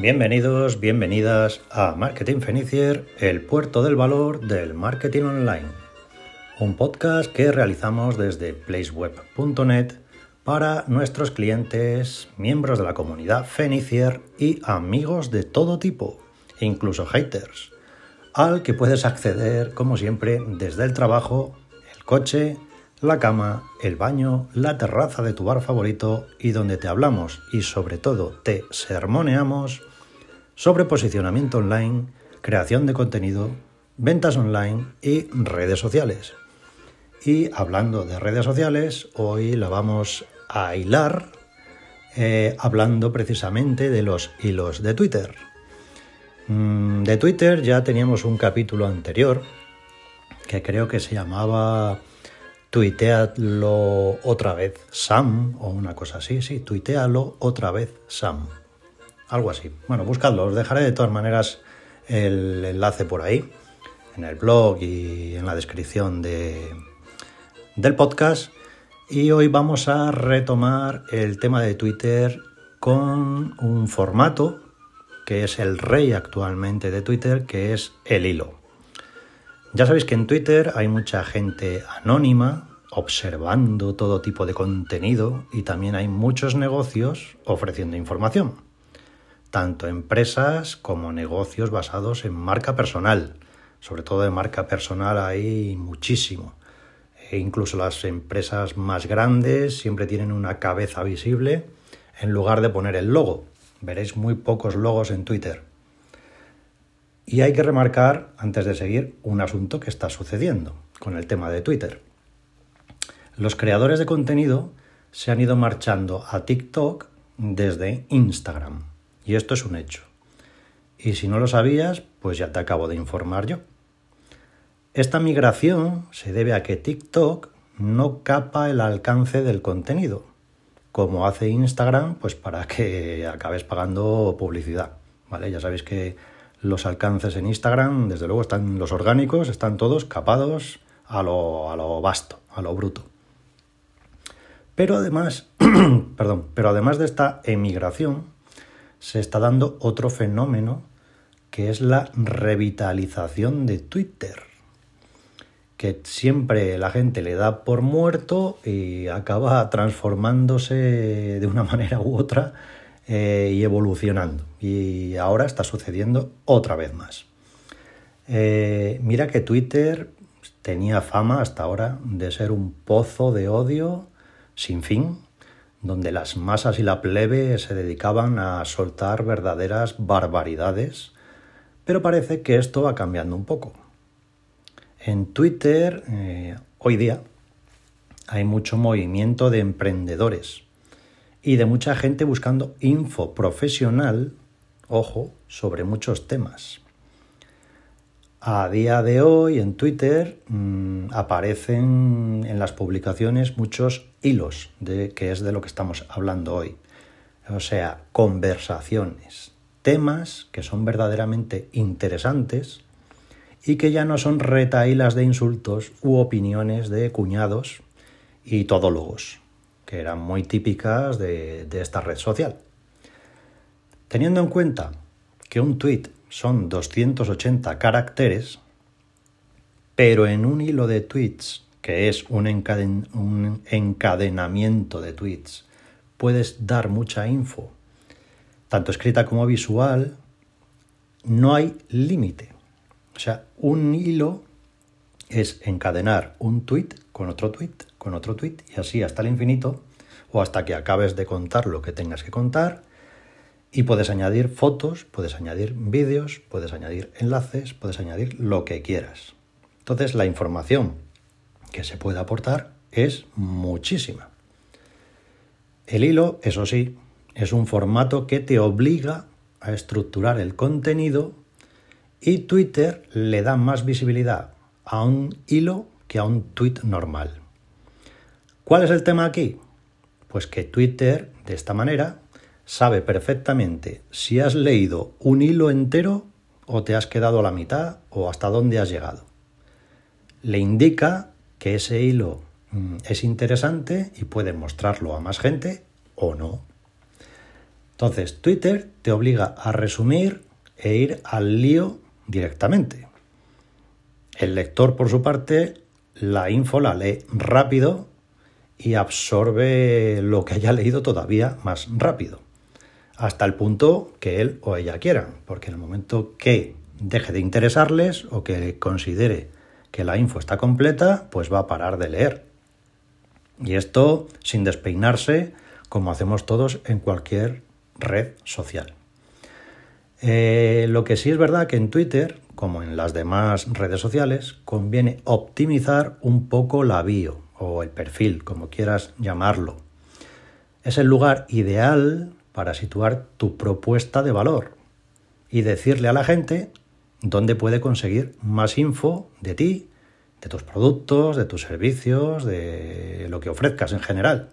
Bienvenidos, bienvenidas a Marketing Fenicier, el puerto del valor del marketing online. Un podcast que realizamos desde placeweb.net para nuestros clientes, miembros de la comunidad Fenicier y amigos de todo tipo, incluso haters, al que puedes acceder, como siempre, desde el trabajo, el coche, la cama, el baño, la terraza de tu bar favorito y donde te hablamos y sobre todo te sermoneamos sobre posicionamiento online, creación de contenido, ventas online y redes sociales. Y hablando de redes sociales, hoy la vamos a hilar eh, hablando precisamente de los hilos de Twitter. Mm, de Twitter ya teníamos un capítulo anterior que creo que se llamaba tuitealo otra vez Sam o una cosa así, sí, tuitealo otra vez Sam. Algo así. Bueno, buscadlo, os dejaré de todas maneras el enlace por ahí, en el blog y en la descripción de, del podcast. Y hoy vamos a retomar el tema de Twitter con un formato que es el rey actualmente de Twitter, que es el hilo. Ya sabéis que en Twitter hay mucha gente anónima observando todo tipo de contenido y también hay muchos negocios ofreciendo información, tanto empresas como negocios basados en marca personal. Sobre todo de marca personal hay muchísimo. E incluso las empresas más grandes siempre tienen una cabeza visible en lugar de poner el logo. Veréis muy pocos logos en Twitter. Y hay que remarcar, antes de seguir, un asunto que está sucediendo con el tema de Twitter. Los creadores de contenido se han ido marchando a TikTok desde Instagram. Y esto es un hecho. Y si no lo sabías, pues ya te acabo de informar yo. Esta migración se debe a que TikTok no capa el alcance del contenido, como hace Instagram, pues para que acabes pagando publicidad. ¿Vale? Ya sabéis que los alcances en Instagram, desde luego, están los orgánicos, están todos capados a lo, a lo vasto, a lo bruto. Pero además, perdón, pero además de esta emigración, se está dando otro fenómeno que es la revitalización de Twitter, que siempre la gente le da por muerto y acaba transformándose de una manera u otra eh, y evolucionando. Y ahora está sucediendo otra vez más. Eh, mira que Twitter tenía fama hasta ahora de ser un pozo de odio sin fin, donde las masas y la plebe se dedicaban a soltar verdaderas barbaridades, pero parece que esto va cambiando un poco. En Twitter, eh, hoy día, hay mucho movimiento de emprendedores y de mucha gente buscando info profesional, ojo, sobre muchos temas. A día de hoy en Twitter mm, aparecen en las publicaciones muchos hilos, de, que es de lo que estamos hablando hoy. O sea, conversaciones, temas que son verdaderamente interesantes y que ya no son retailas de insultos u opiniones de cuñados y todólogos que eran muy típicas de, esta red social. Teniendo en cuenta que un tweet son 280 caracteres, pero en un hilo de tweets, que es un, encadenamiento de tweets, puedes dar mucha info, tanto escrita como visual, no hay límite. O sea, un hilo es encadenar un tweet con otro tweet, con otro tweet y así hasta el infinito o hasta que acabes de contar lo que tengas que contar y puedes añadir fotos, puedes añadir vídeos, puedes añadir enlaces, puedes añadir lo que quieras. Entonces la información que se puede aportar es muchísima. El hilo, eso sí, es un formato que te obliga a estructurar el contenido y Twitter le da más visibilidad a un hilo que a un tweet normal. ¿Cuál es el tema aquí? Pues que Twitter, de esta manera, sabe perfectamente si has leído un hilo entero o te has quedado a la mitad o hasta dónde has llegado. Le indica que ese hilo mm, es interesante y puede mostrarlo a más gente o no. Entonces, Twitter te obliga a resumir e ir al lío directamente. El lector, por su parte, la info la lee rápido y absorbe lo que haya leído todavía más rápido, hasta el punto que él o ella quieran, porque en el momento que deje de interesarles o que considere que la info está completa, pues va a parar de leer. Y esto sin despeinarse, como hacemos todos en cualquier red social. Eh, lo que sí es verdad que en Twitter, como en las demás redes sociales, conviene optimizar un poco la bio o el perfil, como quieras llamarlo. Es el lugar ideal para situar tu propuesta de valor y decirle a la gente dónde puede conseguir más info de ti, de tus productos, de tus servicios, de lo que ofrezcas en general.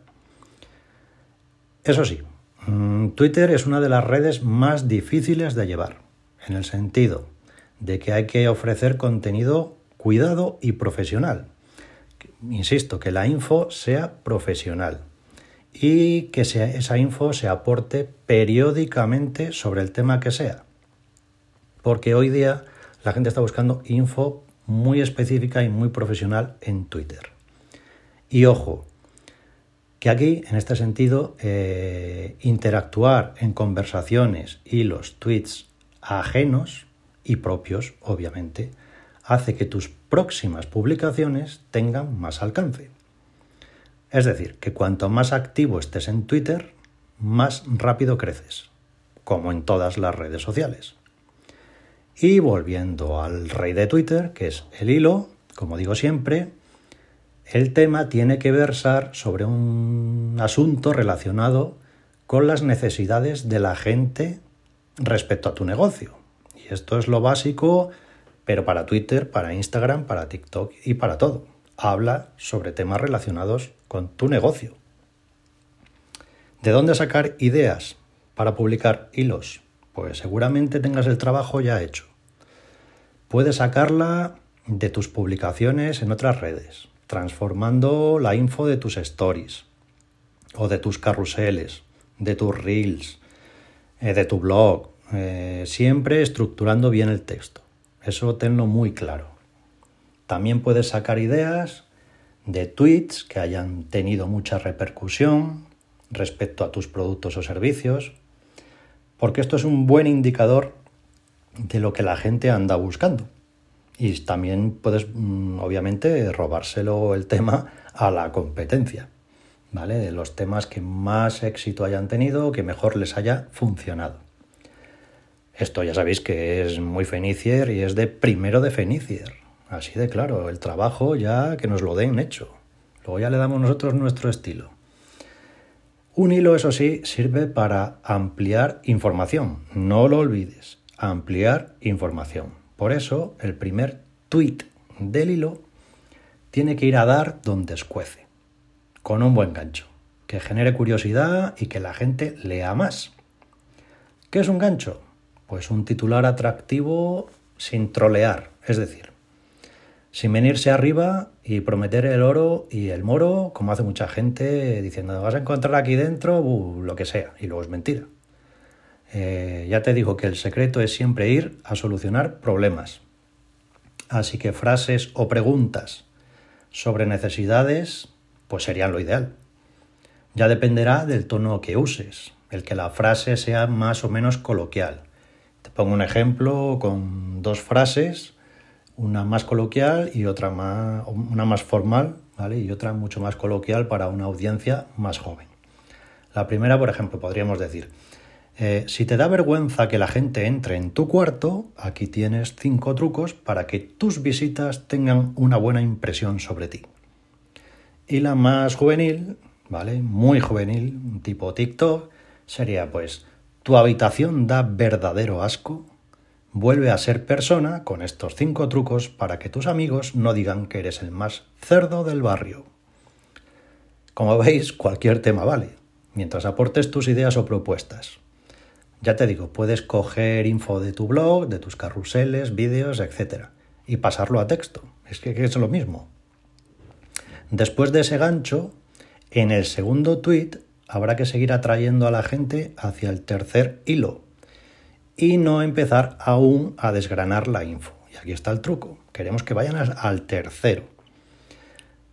Eso sí, mm, Twitter es una de las redes más difíciles de llevar, en el sentido de que hay que ofrecer contenido cuidado y profesional. Insisto, que la info sea profesional y que esa info se aporte periódicamente sobre el tema que sea. Porque hoy día la gente está buscando info muy específica y muy profesional en Twitter. Y ojo, que aquí, en este sentido, eh, interactuar en conversaciones y los tweets ajenos y propios, obviamente, hace que tus próximas publicaciones tengan más alcance. Es decir, que cuanto más activo estés en Twitter, más rápido creces, como en todas las redes sociales. Y volviendo al rey de Twitter, que es el hilo, como digo siempre, el tema tiene que versar sobre un asunto relacionado con las necesidades de la gente respecto a tu negocio. Y esto es lo básico, pero para Twitter, para Instagram, para TikTok y para todo. Habla sobre temas relacionados con tu negocio. ¿De dónde sacar ideas para publicar hilos? Pues seguramente tengas el trabajo ya hecho. Puedes sacarla de tus publicaciones en otras redes transformando la info de tus stories o de tus carruseles, de tus reels, eh, de tu blog, eh, siempre estructurando bien el texto. Eso tenlo muy claro. También puedes sacar ideas de tweets que hayan tenido mucha repercusión respecto a tus productos o servicios, porque esto es un buen indicador de lo que la gente anda buscando. Y también puedes, mm, obviamente, robárselo el tema a la competencia, ¿vale? De los temas que más éxito hayan tenido, que mejor les haya funcionado. Esto ya sabéis que es muy Fenicier y es de primero de Fenicier. Así de claro, el trabajo ya que nos lo den hecho. Luego ya le damos nosotros nuestro estilo. Un hilo, eso sí, sirve para ampliar información. No lo olvides, ampliar información. Por eso, el primer tweet del hilo tiene que ir a dar donde escuece, con un buen gancho, que genere curiosidad y que la gente lea más. ¿Qué es un gancho? Pues un titular atractivo sin trolear, es decir, sin venirse arriba y prometer el oro y el moro, como hace mucha gente diciendo vas a encontrar aquí dentro lo que sea, y luego es mentira. Eh, ya te digo que el secreto es siempre ir a solucionar problemas. Así que frases o preguntas sobre necesidades, pues serían lo ideal. Ya dependerá del tono que uses, el que la frase sea más o menos coloquial. Te pongo un ejemplo con dos frases, una más coloquial y otra más, una más formal, ¿vale? Y otra mucho más coloquial para una audiencia más joven. La primera, por ejemplo, podríamos decir, eh, si te da vergüenza que la gente entre en tu cuarto, aquí tienes cinco trucos para que tus visitas tengan una buena impresión sobre ti. Y la más juvenil, ¿vale? Muy juvenil, tipo TikTok, sería pues, tu habitación da verdadero asco. Vuelve a ser persona con estos cinco trucos para que tus amigos no digan que eres el más cerdo del barrio. Como veis, cualquier tema vale, mientras aportes tus ideas o propuestas. Ya te digo, puedes coger info de tu blog, de tus carruseles, vídeos, etc. y pasarlo a texto. Es que, es lo mismo. Después de ese gancho, en el segundo tweet, habrá que seguir atrayendo a la gente hacia el tercer hilo y no empezar aún a desgranar la info. Y aquí está el truco. Queremos que vayan al tercero.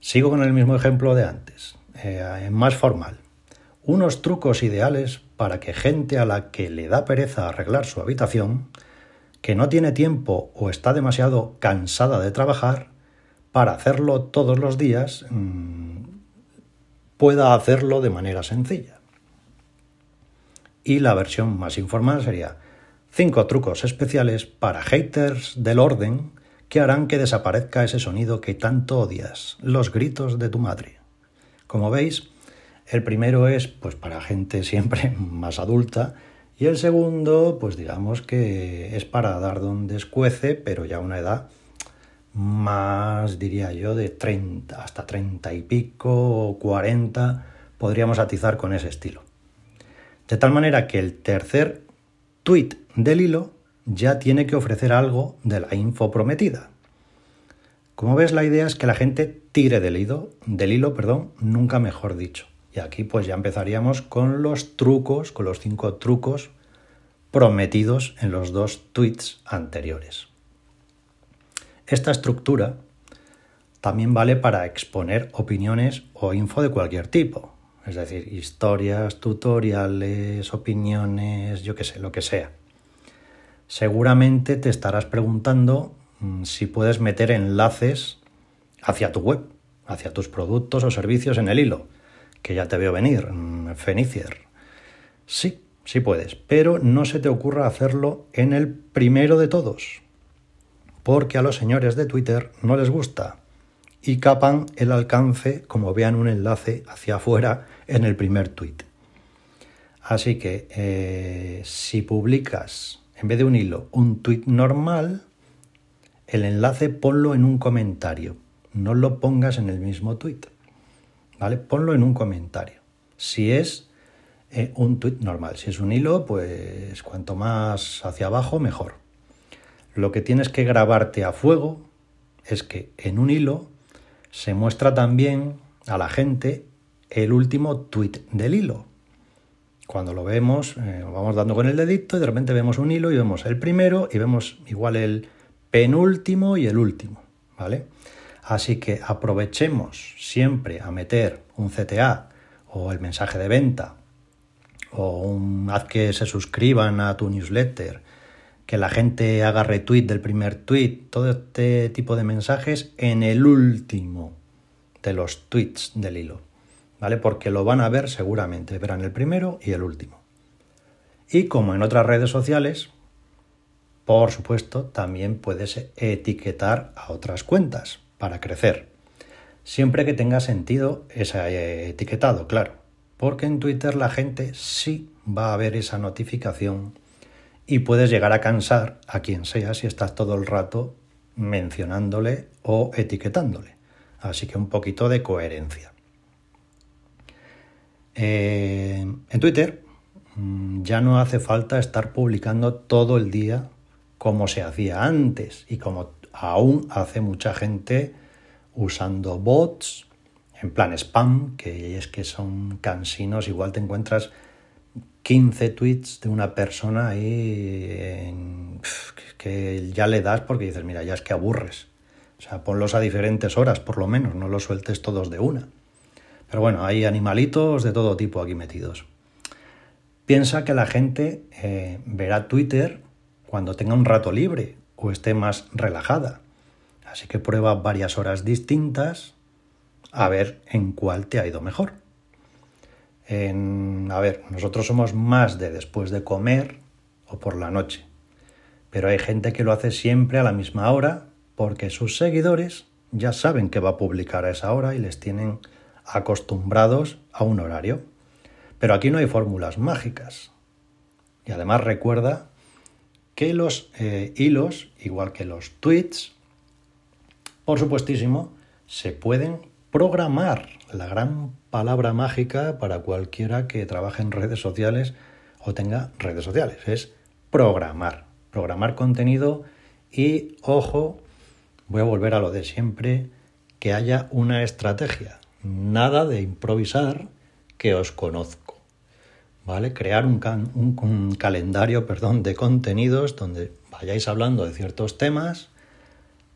Sigo con el mismo ejemplo de antes, eh, más formal. Unos trucos ideales para que gente a la que le da pereza arreglar su habitación, que no tiene tiempo o está demasiado cansada de trabajar, para hacerlo todos los días, mm, pueda hacerlo de manera sencilla. Y la versión más informal sería 5 trucos especiales para haters del orden que harán que desaparezca ese sonido que tanto odias, los gritos de tu madre. Como veis, el primero es pues para gente siempre más adulta y el segundo, pues digamos que es para dar donde escuece, pero ya una edad más, diría yo, de 30, hasta 30 y pico o 40, podríamos atizar con ese estilo. De tal manera que el tercer tweet del hilo ya tiene que ofrecer algo de la info prometida. Como ves, la idea es que la gente tire del hilo, del hilo, perdón, nunca mejor dicho. Y aquí pues ya empezaríamos con los trucos, con los cinco trucos prometidos en los dos tweets anteriores. Esta estructura también vale para exponer opiniones o info de cualquier tipo, es decir, historias, tutoriales, opiniones, yo qué sé, lo que sea. Seguramente te estarás preguntando mm, si puedes meter enlaces hacia tu web, hacia tus productos o servicios en el hilo, que ya te veo venir, mm, Fenicier. Sí, sí puedes, pero no se te ocurra hacerlo en el primero de todos, porque a los señores de Twitter no les gusta y capan el alcance como vean un enlace hacia afuera en el primer tweet. Así que eh, si publicas en vez de un hilo un tweet normal, el enlace ponlo en un comentario, no lo pongas en el mismo tweet. ¿Vale? Ponlo en un comentario. Si es eh, un tweet normal, si es un hilo, pues cuanto más hacia abajo, mejor. Lo que tienes que grabarte a fuego es que en un hilo se muestra también a la gente el último tweet del hilo. Cuando lo vemos, eh, vamos dando con el dedito y de repente vemos un hilo y vemos el primero y vemos igual el penúltimo y el último, ¿vale? Así que aprovechemos siempre a meter un CTA o el mensaje de venta o un haz que se suscriban a tu newsletter que la gente haga retweet del primer tweet, todo este tipo de mensajes en el último de los tweets del hilo, ¿vale? Porque lo van a ver seguramente, verán el primero y el último. Y como en otras redes sociales, por supuesto, también puedes etiquetar a otras cuentas para crecer. Siempre que tenga sentido ese etiquetado, claro. Porque en Twitter la gente sí va a ver esa notificación y puedes llegar a cansar a quien sea si estás todo el rato mencionándole o etiquetándole. Así que un poquito de coherencia. Eh, en Twitter mm, ya no hace falta estar publicando todo el día como se hacía antes y como aún hace mucha gente usando bots en plan spam, que es que son cansinos, igual te encuentras 15 tweets de una persona ahí que ya le das porque dices, mira, ya es que aburres. O sea, ponlos a diferentes horas, por lo menos, no los sueltes todos de una. Pero bueno, hay animalitos de todo tipo aquí metidos. Piensa que la gente eh, verá Twitter cuando tenga un rato libre o esté más relajada. Así que prueba varias horas distintas a ver en cuál te ha ido mejor a ver, nosotros somos más de después de comer o por la noche, pero hay gente que lo hace siempre a la misma hora porque sus seguidores ya saben que va a publicar a esa hora y les tienen acostumbrados a un horario. Pero aquí no hay fórmulas mágicas. Y además recuerda que los eh, hilos, igual que los tweets, por supuestísimo, se pueden programar. La gran palabra mágica para cualquiera que trabaje en redes sociales o tenga redes sociales. Es programar. Programar contenido y, ojo, voy a volver a lo de siempre, que haya una estrategia. Nada de improvisar, que os conozco. ¿Vale? Crear un, calendario perdón, de contenidos donde vayáis hablando de ciertos temas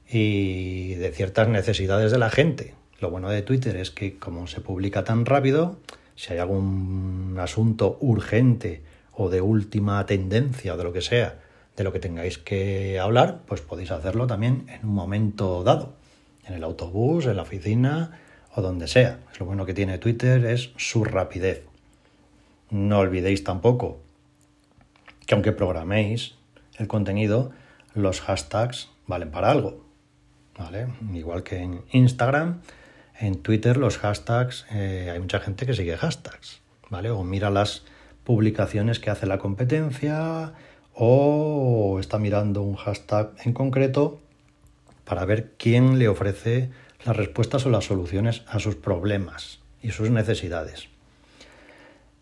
y de ciertas necesidades de la gente. Lo bueno de Twitter es que como se publica tan rápido, si hay algún asunto urgente o de última tendencia de lo que sea, de lo que tengáis que hablar, pues podéis hacerlo también en un momento dado, en el autobús, en la oficina o donde sea. Lo bueno que tiene Twitter es su rapidez. No olvidéis tampoco que aunque programéis el contenido, los hashtags valen para algo. ¿Vale? Igual que en Instagram, en Twitter los hashtags, eh, hay mucha gente que sigue hashtags, ¿vale? O mira las publicaciones que hace la competencia, o está mirando un hashtag en concreto para ver quién le ofrece las respuestas o las soluciones a sus problemas y sus necesidades.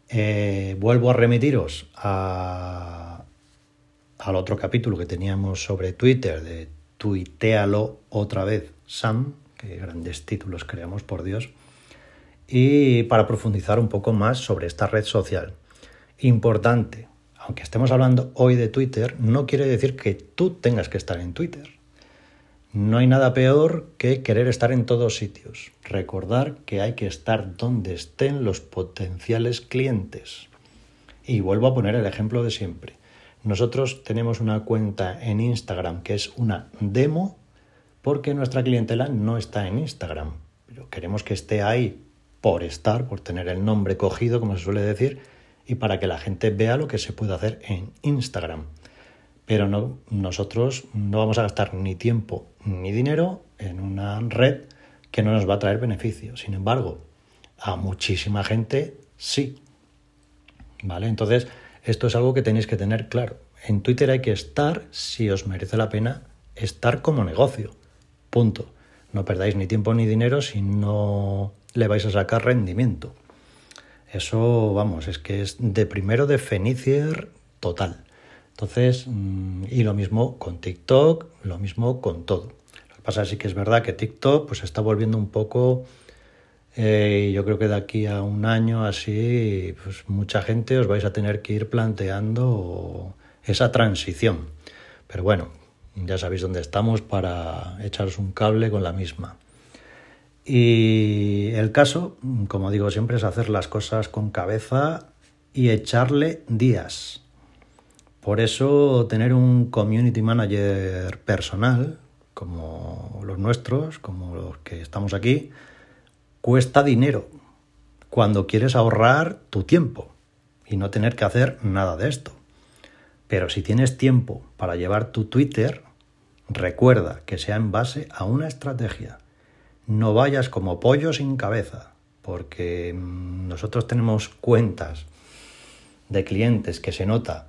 Eh, vuelvo a remitiros al otro capítulo que teníamos sobre Twitter, de tuitealo otra vez, Sam, que grandes títulos creamos, por Dios, y para profundizar un poco más sobre esta red social. Importante, aunque estemos hablando hoy de Twitter, no quiere decir que tú tengas que estar en Twitter. No hay nada peor que querer estar en todos sitios. Recordar que hay que estar donde estén los potenciales clientes. Y vuelvo a poner el ejemplo de siempre. Nosotros tenemos una cuenta en Instagram que es una demo porque nuestra clientela no está en Instagram. Pero queremos que esté ahí por estar, por tener el nombre cogido, como se suele decir, y para que la gente vea lo que se puede hacer en Instagram. Pero no, nosotros no vamos a gastar ni tiempo ni dinero en una red que no nos va a traer beneficio. Sin embargo, a muchísima gente sí. ¿Vale? Entonces, esto es algo que tenéis que tener claro. En Twitter hay que estar si os merece la pena estar como negocio. Punto. No perdáis ni tiempo ni dinero si no le vais a sacar rendimiento. Eso, vamos, es que es de primero de Fenicier total. Entonces, mm, y lo mismo con TikTok, lo mismo con todo. Lo que pasa es que es verdad que TikTok pues está volviendo un poco, eh, yo creo que de aquí a un año así, pues mucha gente os vais a tener que ir planteando esa transición. Pero bueno, ya sabéis dónde estamos para echaros un cable con la misma. Y el caso, como digo siempre, es hacer las cosas con cabeza y echarle días. Por eso tener un community manager personal, como los nuestros, como los que estamos aquí, cuesta dinero cuando quieres ahorrar tu tiempo y no tener que hacer nada de esto. Pero si tienes tiempo para llevar tu Twitter, recuerda que sea en base a una estrategia no vayas como pollo sin cabeza, porque nosotros tenemos cuentas de clientes que se nota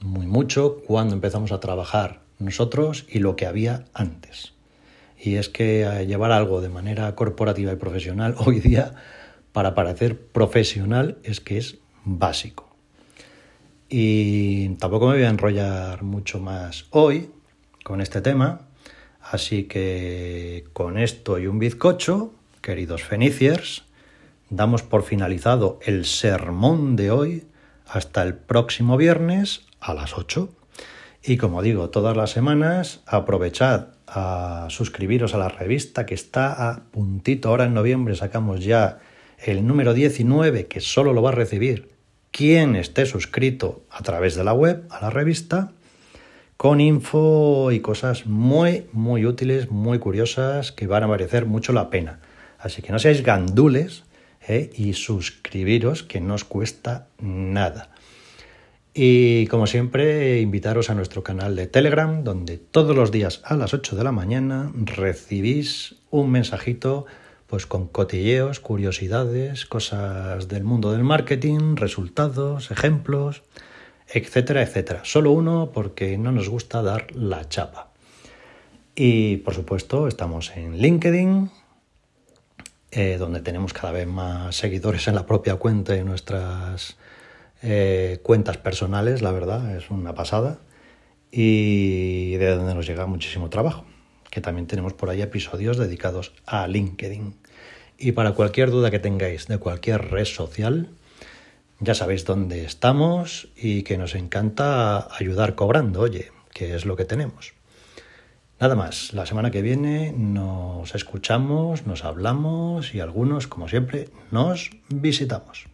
muy mucho cuando empezamos a trabajar nosotros y lo que había antes. Y es que eh, llevar algo de manera corporativa y profesional hoy día, para parecer profesional, es que es básico. Y tampoco me voy a enrollar mucho más hoy con este tema, Así que con esto y un bizcocho, queridos feniciers, damos por finalizado el sermón de hoy hasta el próximo viernes a las 8. Y como digo, todas las semanas aprovechad a suscribiros a la revista que está a puntito. Ahora en noviembre sacamos ya el número 19 que solo lo va a recibir quien esté suscrito a través de la web a la revista con info y cosas muy, muy útiles, muy curiosas, que van a merecer mucho la pena. Así que no seáis gandules ¿eh? y suscribiros, que no os cuesta nada. Y como siempre, invitaros a nuestro canal de Telegram, donde todos los días a las 8 de la mañana recibís un mensajito pues con cotilleos, curiosidades, cosas del mundo del marketing, resultados, ejemplos etcétera, etcétera. Solo uno porque no nos gusta dar la chapa. Y por supuesto estamos en LinkedIn, eh, donde tenemos cada vez más seguidores en la propia cuenta y nuestras eh, cuentas personales, la verdad, es una pasada. Y de donde nos llega muchísimo trabajo, que también tenemos por ahí episodios dedicados a LinkedIn. Y para cualquier duda que tengáis de cualquier red social, ya sabéis dónde estamos y que nos encanta ayudar cobrando, oye, que es lo que tenemos. Nada más, la semana que viene nos escuchamos, nos hablamos y algunos, como siempre, nos visitamos.